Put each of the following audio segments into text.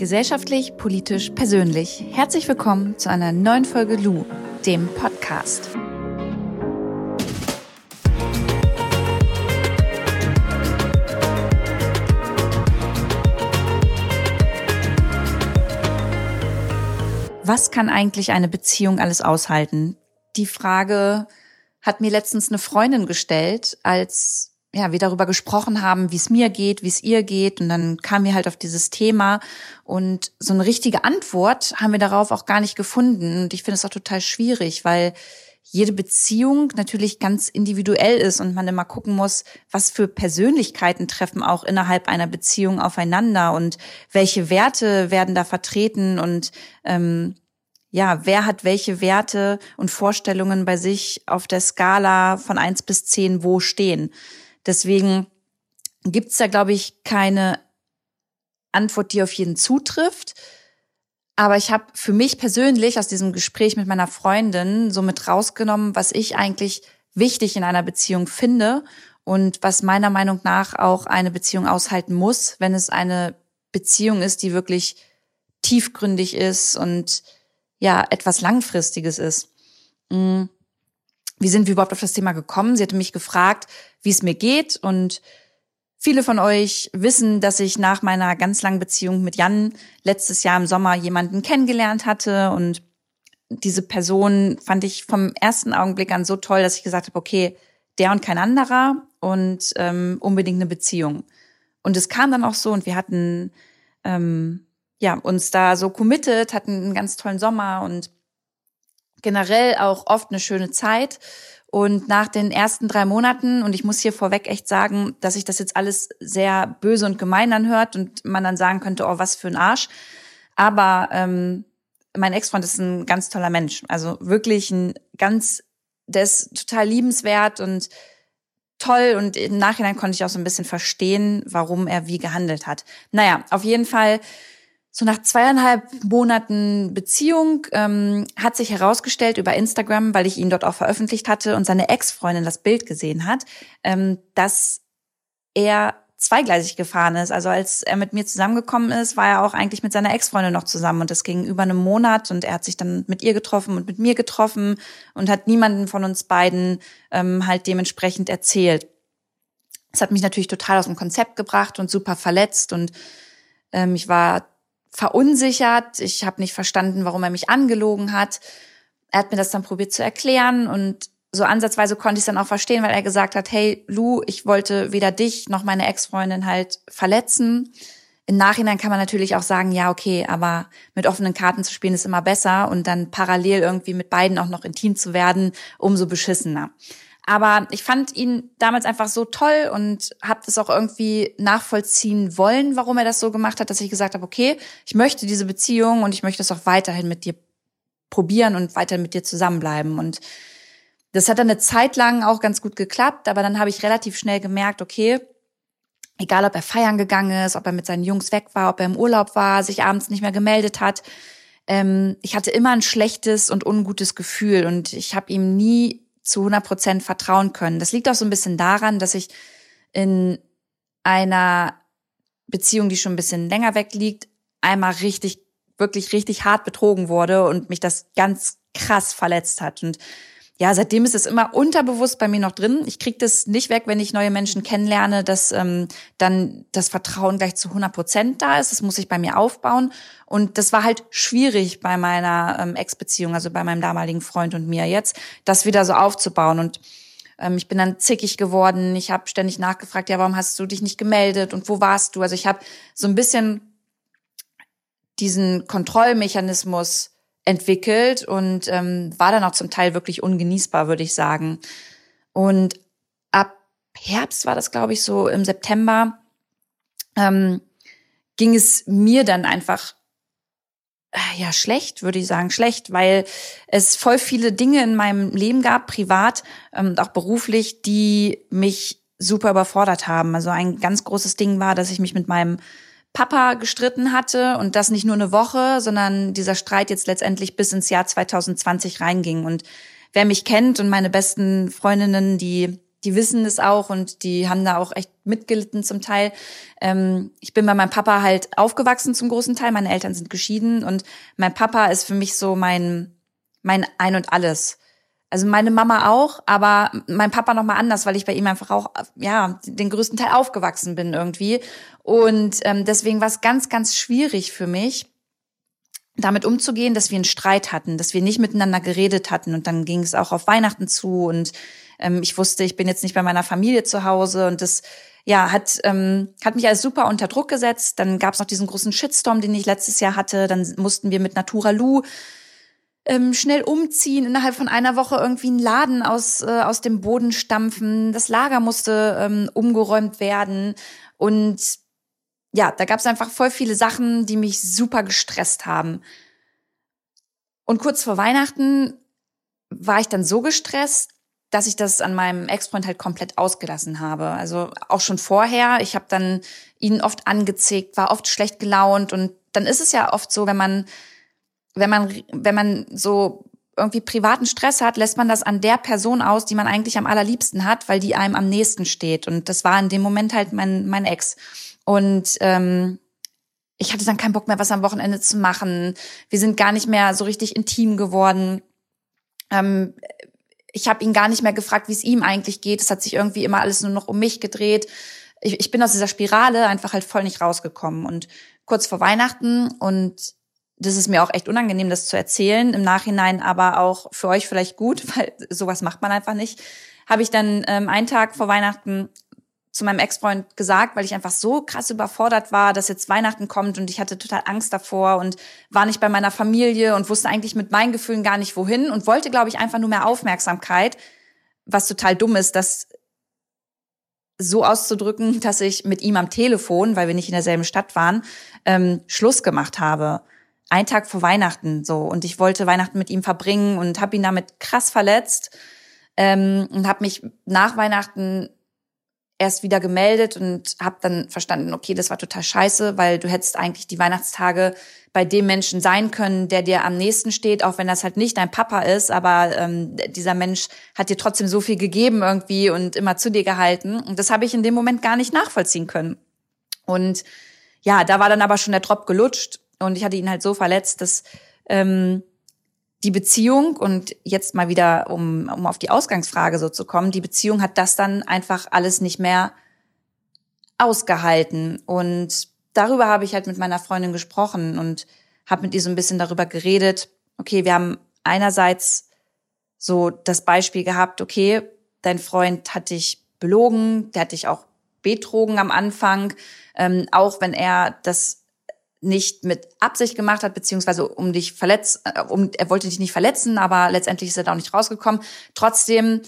Gesellschaftlich, politisch, persönlich. Herzlich willkommen zu einer neuen Folge Lu, dem Podcast. Was kann eigentlich eine Beziehung alles aushalten? Die Frage hat mir letztens eine Freundin gestellt, als ja, wir darüber gesprochen haben, wie es mir geht, wie es ihr geht. Und dann kamen wir halt auf dieses Thema. Und so eine richtige Antwort haben wir darauf auch gar nicht gefunden. Und ich finde es auch total schwierig, weil jede Beziehung natürlich ganz individuell ist und man immer gucken muss, was für Persönlichkeiten treffen auch innerhalb einer Beziehung aufeinander und welche Werte werden da vertreten und ähm, ja, wer hat welche Werte und Vorstellungen bei sich auf der Skala von eins bis zehn wo stehen. Deswegen gibt's da, glaube ich, keine Antwort, die auf jeden zutrifft. Aber ich habe für mich persönlich aus diesem Gespräch mit meiner Freundin so mit rausgenommen, was ich eigentlich wichtig in einer Beziehung finde und was meiner Meinung nach auch eine Beziehung aushalten muss, wenn es eine Beziehung ist, die wirklich tiefgründig ist und ja, etwas Langfristiges ist. Mm wie sind wir überhaupt auf das Thema gekommen? Sie hatte mich gefragt, wie es mir geht und Viele von euch wissen, dass ich nach meiner ganz langen Beziehung mit Jan letztes Jahr im Sommer jemanden kennengelernt hatte und diese Person fand ich vom ersten Augenblick an so toll, dass ich gesagt habe, okay, der und kein anderer und ähm, unbedingt eine Beziehung. Und es kam dann auch so und wir hatten ähm, ja uns da so committed, hatten einen ganz tollen Sommer und generell auch oft eine schöne Zeit. Und nach den ersten drei Monaten, und ich muss hier vorweg echt sagen, dass sich das jetzt alles sehr böse und gemein anhört und man dann sagen könnte, oh, was für ein Arsch. Aber ähm, mein Ex-Freund ist ein ganz toller Mensch. Also wirklich ein ganz, der ist total liebenswert und toll. Und im Nachhinein konnte ich auch so ein bisschen verstehen, warum er wie gehandelt hat. Naja, auf jeden Fall so nach zweieinhalb Monaten Beziehung ähm, hat sich herausgestellt über Instagram, weil ich ihn dort auch veröffentlicht hatte und seine Ex-Freundin das Bild gesehen hat, ähm, dass er zweigleisig gefahren ist. Also als er mit mir zusammengekommen ist, war er auch eigentlich mit seiner Ex-Freundin noch zusammen und das ging über einen Monat und er hat sich dann mit ihr getroffen und mit mir getroffen und hat niemanden von uns beiden ähm, halt dementsprechend erzählt. Das hat mich natürlich total aus dem Konzept gebracht und super verletzt und ähm, ich war verunsichert. Ich habe nicht verstanden, warum er mich angelogen hat. Er hat mir das dann probiert zu erklären und so ansatzweise konnte ich es dann auch verstehen, weil er gesagt hat, hey Lou, ich wollte weder dich noch meine Ex-Freundin halt verletzen. Im Nachhinein kann man natürlich auch sagen, ja, okay, aber mit offenen Karten zu spielen ist immer besser und dann parallel irgendwie mit beiden auch noch intim zu werden, umso beschissener. Aber ich fand ihn damals einfach so toll und habe das auch irgendwie nachvollziehen wollen, warum er das so gemacht hat, dass ich gesagt habe, okay, ich möchte diese Beziehung und ich möchte es auch weiterhin mit dir probieren und weiterhin mit dir zusammenbleiben. Und das hat dann eine Zeit lang auch ganz gut geklappt, aber dann habe ich relativ schnell gemerkt, okay, egal ob er feiern gegangen ist, ob er mit seinen Jungs weg war, ob er im Urlaub war, sich abends nicht mehr gemeldet hat, ähm, ich hatte immer ein schlechtes und ungutes Gefühl und ich habe ihm nie zu 100 Prozent vertrauen können. Das liegt auch so ein bisschen daran, dass ich in einer Beziehung, die schon ein bisschen länger weg liegt, einmal richtig, wirklich richtig hart betrogen wurde und mich das ganz krass verletzt hat. Und ja, seitdem ist es immer unterbewusst bei mir noch drin. Ich kriege das nicht weg, wenn ich neue Menschen kennenlerne, dass ähm, dann das Vertrauen gleich zu 100 Prozent da ist. Das muss ich bei mir aufbauen. Und das war halt schwierig bei meiner ähm, Ex-Beziehung, also bei meinem damaligen Freund und mir jetzt, das wieder so aufzubauen. Und ähm, ich bin dann zickig geworden. Ich habe ständig nachgefragt, ja, warum hast du dich nicht gemeldet und wo warst du? Also ich habe so ein bisschen diesen Kontrollmechanismus entwickelt und ähm, war dann auch zum Teil wirklich ungenießbar, würde ich sagen. Und ab Herbst war das, glaube ich, so im September, ähm, ging es mir dann einfach äh, ja schlecht, würde ich sagen, schlecht, weil es voll viele Dinge in meinem Leben gab, privat ähm, und auch beruflich, die mich super überfordert haben. Also ein ganz großes Ding war, dass ich mich mit meinem Papa gestritten hatte und das nicht nur eine Woche, sondern dieser Streit jetzt letztendlich bis ins Jahr 2020 reinging. Und wer mich kennt und meine besten Freundinnen, die die wissen es auch und die haben da auch echt mitgelitten zum Teil. Ähm, ich bin bei meinem Papa halt aufgewachsen zum großen Teil. Meine Eltern sind geschieden und mein Papa ist für mich so mein mein Ein und Alles. Also meine Mama auch, aber mein Papa noch mal anders, weil ich bei ihm einfach auch ja den größten Teil aufgewachsen bin irgendwie und ähm, deswegen war es ganz ganz schwierig für mich damit umzugehen, dass wir einen Streit hatten, dass wir nicht miteinander geredet hatten und dann ging es auch auf Weihnachten zu und ähm, ich wusste, ich bin jetzt nicht bei meiner Familie zu Hause und das ja, hat, ähm, hat mich als super unter Druck gesetzt. Dann gab es noch diesen großen Shitstorm, den ich letztes Jahr hatte. Dann mussten wir mit Natura Lu ähm, schnell umziehen, innerhalb von einer Woche irgendwie einen Laden aus, äh, aus dem Boden stampfen. Das Lager musste ähm, umgeräumt werden. Und ja, da gab es einfach voll viele Sachen, die mich super gestresst haben. Und kurz vor Weihnachten war ich dann so gestresst, dass ich das an meinem Ex-Freund halt komplett ausgelassen habe. Also auch schon vorher. Ich habe dann ihn oft angezickt, war oft schlecht gelaunt und dann ist es ja oft so, wenn man wenn man, wenn man so irgendwie privaten Stress hat, lässt man das an der Person aus, die man eigentlich am allerliebsten hat, weil die einem am nächsten steht. Und das war in dem Moment halt mein, mein Ex. Und ähm, ich hatte dann keinen Bock mehr, was am Wochenende zu machen. Wir sind gar nicht mehr so richtig intim geworden. Ähm, ich habe ihn gar nicht mehr gefragt, wie es ihm eigentlich geht. Es hat sich irgendwie immer alles nur noch um mich gedreht. Ich, ich bin aus dieser Spirale einfach halt voll nicht rausgekommen. Und kurz vor Weihnachten und das ist mir auch echt unangenehm, das zu erzählen, im Nachhinein aber auch für euch vielleicht gut, weil sowas macht man einfach nicht, habe ich dann ähm, einen Tag vor Weihnachten zu meinem Ex-Freund gesagt, weil ich einfach so krass überfordert war, dass jetzt Weihnachten kommt und ich hatte total Angst davor und war nicht bei meiner Familie und wusste eigentlich mit meinen Gefühlen gar nicht wohin und wollte, glaube ich, einfach nur mehr Aufmerksamkeit, was total dumm ist, das so auszudrücken, dass ich mit ihm am Telefon, weil wir nicht in derselben Stadt waren, ähm, Schluss gemacht habe ein Tag vor Weihnachten so. Und ich wollte Weihnachten mit ihm verbringen und habe ihn damit krass verletzt ähm, und habe mich nach Weihnachten erst wieder gemeldet und habe dann verstanden, okay, das war total scheiße, weil du hättest eigentlich die Weihnachtstage bei dem Menschen sein können, der dir am nächsten steht, auch wenn das halt nicht dein Papa ist, aber ähm, dieser Mensch hat dir trotzdem so viel gegeben irgendwie und immer zu dir gehalten. Und das habe ich in dem Moment gar nicht nachvollziehen können. Und ja, da war dann aber schon der Drop gelutscht und ich hatte ihn halt so verletzt, dass ähm, die Beziehung, und jetzt mal wieder, um, um auf die Ausgangsfrage so zu kommen, die Beziehung hat das dann einfach alles nicht mehr ausgehalten. Und darüber habe ich halt mit meiner Freundin gesprochen und habe mit ihr so ein bisschen darüber geredet. Okay, wir haben einerseits so das Beispiel gehabt, okay, dein Freund hat dich belogen, der hat dich auch betrogen am Anfang, ähm, auch wenn er das nicht mit Absicht gemacht hat, beziehungsweise um dich verletzt, äh, um, er wollte dich nicht verletzen, aber letztendlich ist er da auch nicht rausgekommen. Trotzdem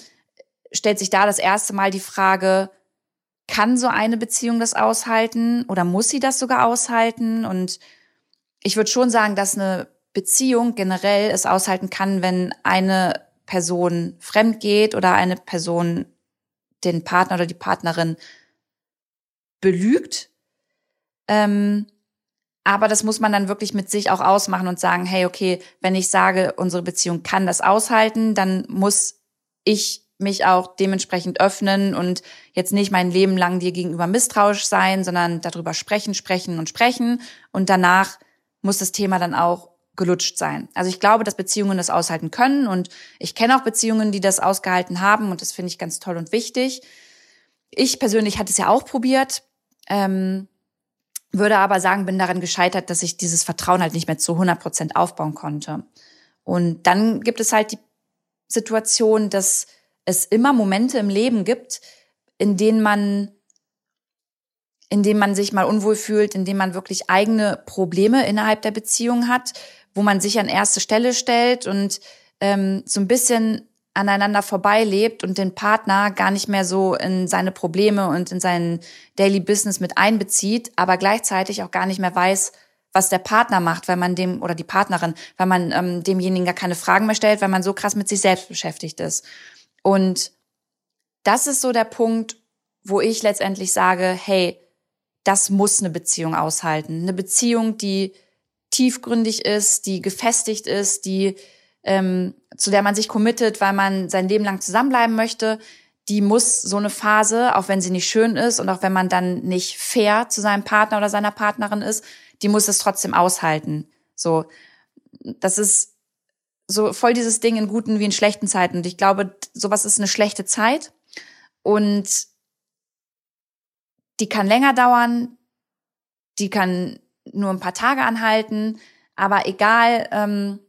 stellt sich da das erste Mal die Frage, kann so eine Beziehung das aushalten oder muss sie das sogar aushalten? Und ich würde schon sagen, dass eine Beziehung generell es aushalten kann, wenn eine Person fremd geht oder eine Person den Partner oder die Partnerin belügt. Ähm, aber das muss man dann wirklich mit sich auch ausmachen und sagen, hey, okay, wenn ich sage, unsere Beziehung kann das aushalten, dann muss ich mich auch dementsprechend öffnen und jetzt nicht mein Leben lang dir gegenüber misstrauisch sein, sondern darüber sprechen, sprechen und sprechen. Und danach muss das Thema dann auch gelutscht sein. Also ich glaube, dass Beziehungen das aushalten können und ich kenne auch Beziehungen, die das ausgehalten haben und das finde ich ganz toll und wichtig. Ich persönlich hatte es ja auch probiert. Ähm, würde aber sagen, bin daran gescheitert, dass ich dieses Vertrauen halt nicht mehr zu 100 Prozent aufbauen konnte. Und dann gibt es halt die Situation, dass es immer Momente im Leben gibt, in denen man, in denen man sich mal unwohl fühlt, in denen man wirklich eigene Probleme innerhalb der Beziehung hat, wo man sich an erste Stelle stellt und ähm, so ein bisschen aneinander vorbeilebt und den Partner gar nicht mehr so in seine Probleme und in sein Daily Business mit einbezieht, aber gleichzeitig auch gar nicht mehr weiß, was der Partner macht, weil man dem oder die Partnerin, weil man ähm, demjenigen gar keine Fragen mehr stellt, weil man so krass mit sich selbst beschäftigt ist. Und das ist so der Punkt, wo ich letztendlich sage, hey, das muss eine Beziehung aushalten. Eine Beziehung, die tiefgründig ist, die gefestigt ist, die ähm, zu der man sich committet, weil man sein Leben lang zusammenbleiben möchte, die muss so eine Phase, auch wenn sie nicht schön ist und auch wenn man dann nicht fair zu seinem Partner oder seiner Partnerin ist, die muss es trotzdem aushalten. So, das ist so voll dieses Ding in guten wie in schlechten Zeiten. Und ich glaube, sowas ist eine schlechte Zeit und die kann länger dauern, die kann nur ein paar Tage anhalten, aber egal, ähm,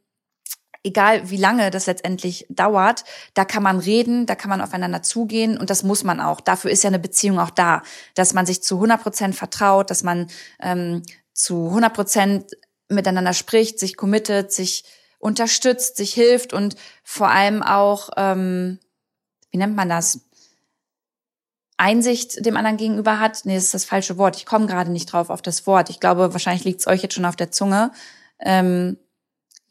egal wie lange das letztendlich dauert, da kann man reden, da kann man aufeinander zugehen und das muss man auch. Dafür ist ja eine Beziehung auch da, dass man sich zu 100 Prozent vertraut, dass man ähm, zu 100 Prozent miteinander spricht, sich committet, sich unterstützt, sich hilft und vor allem auch, ähm, wie nennt man das? Einsicht dem anderen gegenüber hat. Nee, das ist das falsche Wort. Ich komme gerade nicht drauf auf das Wort. Ich glaube, wahrscheinlich liegt es euch jetzt schon auf der Zunge. Ähm,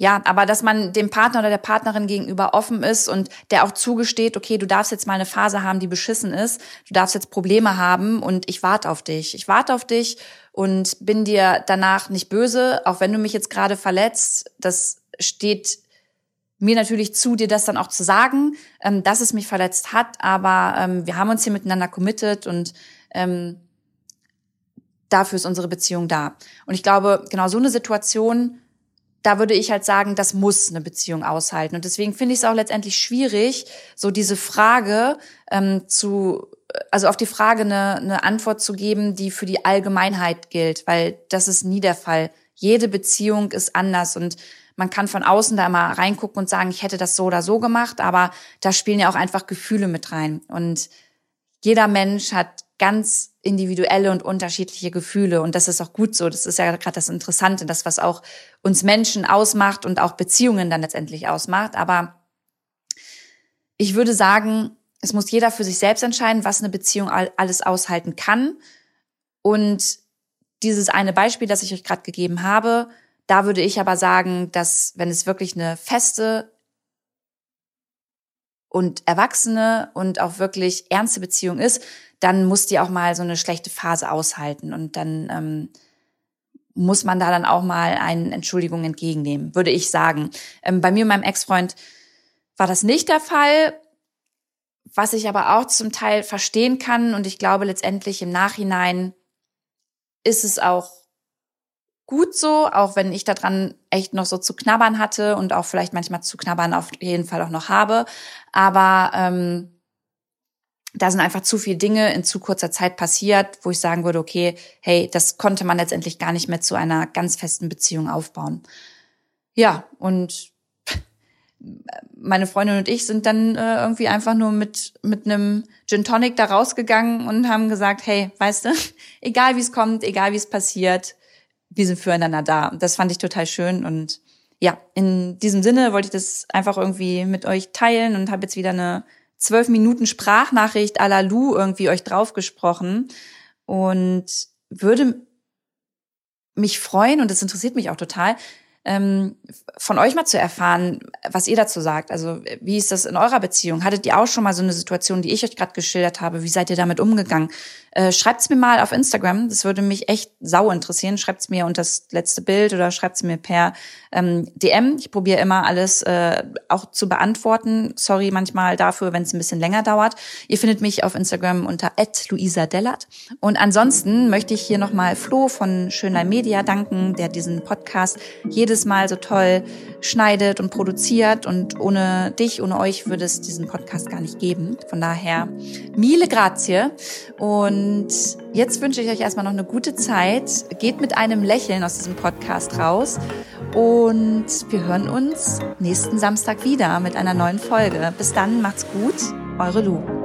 ja, aber dass man dem Partner oder der Partnerin gegenüber offen ist und der auch zugesteht, okay, du darfst jetzt mal eine Phase haben, die beschissen ist, du darfst jetzt Probleme haben und ich warte auf dich. Ich warte auf dich und bin dir danach nicht böse, auch wenn du mich jetzt gerade verletzt. Das steht mir natürlich zu, dir das dann auch zu sagen, ähm, dass es mich verletzt hat, aber ähm, wir haben uns hier miteinander committed und ähm, dafür ist unsere Beziehung da. Und ich glaube, genau so eine Situation da würde ich halt sagen, das muss eine Beziehung aushalten. Und deswegen finde ich es auch letztendlich schwierig, so diese Frage ähm, zu, also auf die Frage eine, eine Antwort zu geben, die für die Allgemeinheit gilt, weil das ist nie der Fall. Jede Beziehung ist anders und man kann von außen da immer reingucken und sagen, ich hätte das so oder so gemacht, aber da spielen ja auch einfach Gefühle mit rein. Und jeder Mensch hat ganz individuelle und unterschiedliche Gefühle. Und das ist auch gut so. Das ist ja gerade das Interessante, das, was auch uns Menschen ausmacht und auch Beziehungen dann letztendlich ausmacht. Aber ich würde sagen, es muss jeder für sich selbst entscheiden, was eine Beziehung alles aushalten kann. Und dieses eine Beispiel, das ich euch gerade gegeben habe, da würde ich aber sagen, dass wenn es wirklich eine feste und erwachsene und auch wirklich ernste Beziehung ist, dann muss die auch mal so eine schlechte Phase aushalten und dann ähm, muss man da dann auch mal eine Entschuldigung entgegennehmen, würde ich sagen. Ähm, bei mir und meinem Ex-Freund war das nicht der Fall, was ich aber auch zum Teil verstehen kann und ich glaube letztendlich im Nachhinein ist es auch gut so, auch wenn ich daran echt noch so zu knabbern hatte und auch vielleicht manchmal zu knabbern auf jeden Fall auch noch habe. Aber ähm, da sind einfach zu viele Dinge in zu kurzer Zeit passiert, wo ich sagen würde, okay, hey, das konnte man letztendlich gar nicht mehr zu einer ganz festen Beziehung aufbauen. Ja, und meine Freundin und ich sind dann äh, irgendwie einfach nur mit mit einem Gin Tonic da rausgegangen und haben gesagt, hey, weißt du, egal wie es kommt, egal wie es passiert, wir sind füreinander da. Und das fand ich total schön und ja, in diesem Sinne wollte ich das einfach irgendwie mit euch teilen und habe jetzt wieder eine zwölf Minuten Sprachnachricht à la Lu irgendwie euch draufgesprochen und würde mich freuen, und das interessiert mich auch total, ähm, von euch mal zu erfahren, was ihr dazu sagt. Also wie ist das in eurer Beziehung? Hattet ihr auch schon mal so eine Situation, die ich euch gerade geschildert habe? Wie seid ihr damit umgegangen? Äh, schreibt's mir mal auf Instagram. Das würde mich echt sau interessieren. Schreibt's mir unter das letzte Bild oder schreibt's mir per ähm, DM. Ich probiere immer alles äh, auch zu beantworten. Sorry manchmal dafür, wenn es ein bisschen länger dauert. Ihr findet mich auf Instagram unter @luisa_dellert. Und ansonsten möchte ich hier nochmal Flo von Schönlein Media danken, der diesen Podcast jedes Mal so toll schneidet und produziert. Und ohne dich, ohne euch würde es diesen Podcast gar nicht geben. Von daher, mille grazie. Und jetzt wünsche ich euch erstmal noch eine gute Zeit. Geht mit einem Lächeln aus diesem Podcast raus. Und wir hören uns nächsten Samstag wieder mit einer neuen Folge. Bis dann, macht's gut. Eure Lu.